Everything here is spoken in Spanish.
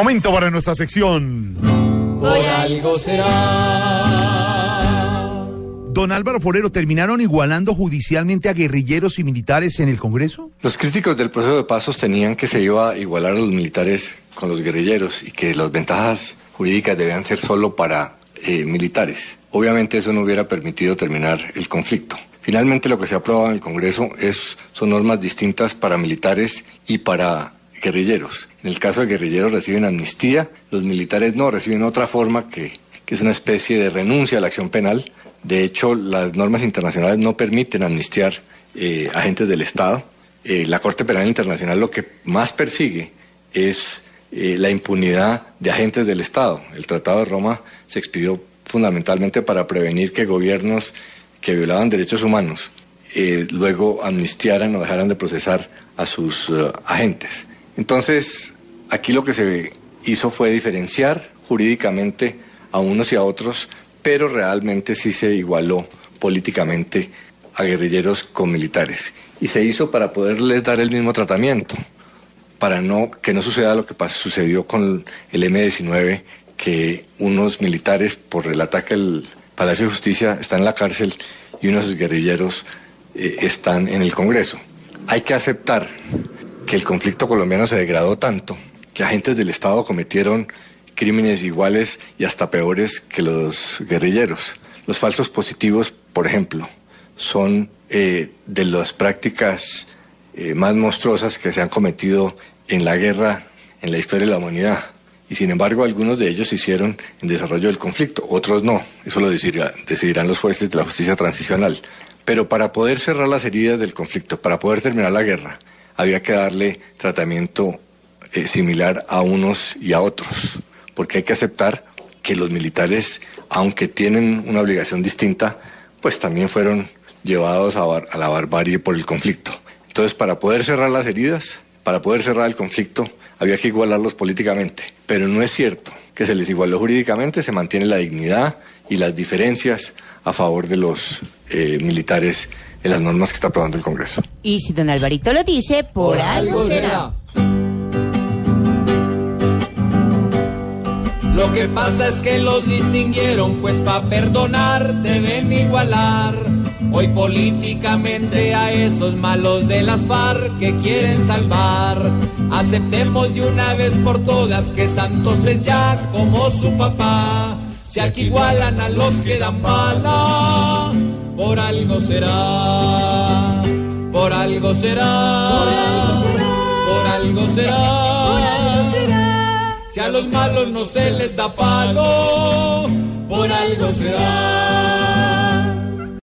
Momento para nuestra sección. Por algo será. Don Álvaro Forero, ¿terminaron igualando judicialmente a guerrilleros y militares en el Congreso? Los críticos del proceso de paz sostenían que se iba a igualar a los militares con los guerrilleros y que las ventajas jurídicas debían ser solo para eh, militares. Obviamente eso no hubiera permitido terminar el conflicto. Finalmente lo que se ha aprobado en el Congreso es, son normas distintas para militares y para guerrilleros. En el caso de guerrilleros reciben amnistía, los militares no, reciben otra forma que, que es una especie de renuncia a la acción penal. De hecho, las normas internacionales no permiten amnistiar eh, agentes del Estado. Eh, la Corte Penal Internacional lo que más persigue es eh, la impunidad de agentes del Estado. El Tratado de Roma se expidió fundamentalmente para prevenir que gobiernos que violaban derechos humanos luego amnistiaran o dejaran de procesar a sus agentes. Entonces, aquí lo que se hizo fue diferenciar jurídicamente a unos y a otros, pero realmente sí se igualó políticamente a guerrilleros con militares. Y se hizo para poderles dar el mismo tratamiento, para no, que no suceda lo que sucedió con el M-19, que unos militares por el ataque al Palacio de Justicia están en la cárcel y unos guerrilleros eh, están en el Congreso. Hay que aceptar que el conflicto colombiano se degradó tanto que agentes del Estado cometieron crímenes iguales y hasta peores que los guerrilleros. Los falsos positivos, por ejemplo, son eh, de las prácticas eh, más monstruosas que se han cometido en la guerra, en la historia de la humanidad. Y sin embargo, algunos de ellos se hicieron en desarrollo del conflicto, otros no. Eso lo decidirán los jueces de la justicia transicional. Pero para poder cerrar las heridas del conflicto, para poder terminar la guerra, había que darle tratamiento eh, similar a unos y a otros, porque hay que aceptar que los militares, aunque tienen una obligación distinta, pues también fueron llevados a, a la barbarie por el conflicto. Entonces, para poder cerrar las heridas, para poder cerrar el conflicto, había que igualarlos políticamente. Pero no es cierto que se les igualó jurídicamente, se mantiene la dignidad y las diferencias a favor de los eh, militares en las normas que está aprobando el Congreso. Y si don Alvarito lo dice, por, algo será. Lo que pasa es que los distinguieron, pues para perdonar deben igualar. Hoy políticamente a esos malos de las FARC que quieren salvar. Aceptemos de una vez por todas que Santos es ya como su papá. Si aquí igualan a los que dan bala por algo será, por algo será, por algo será, Si a los malos no se les da palo, por algo será.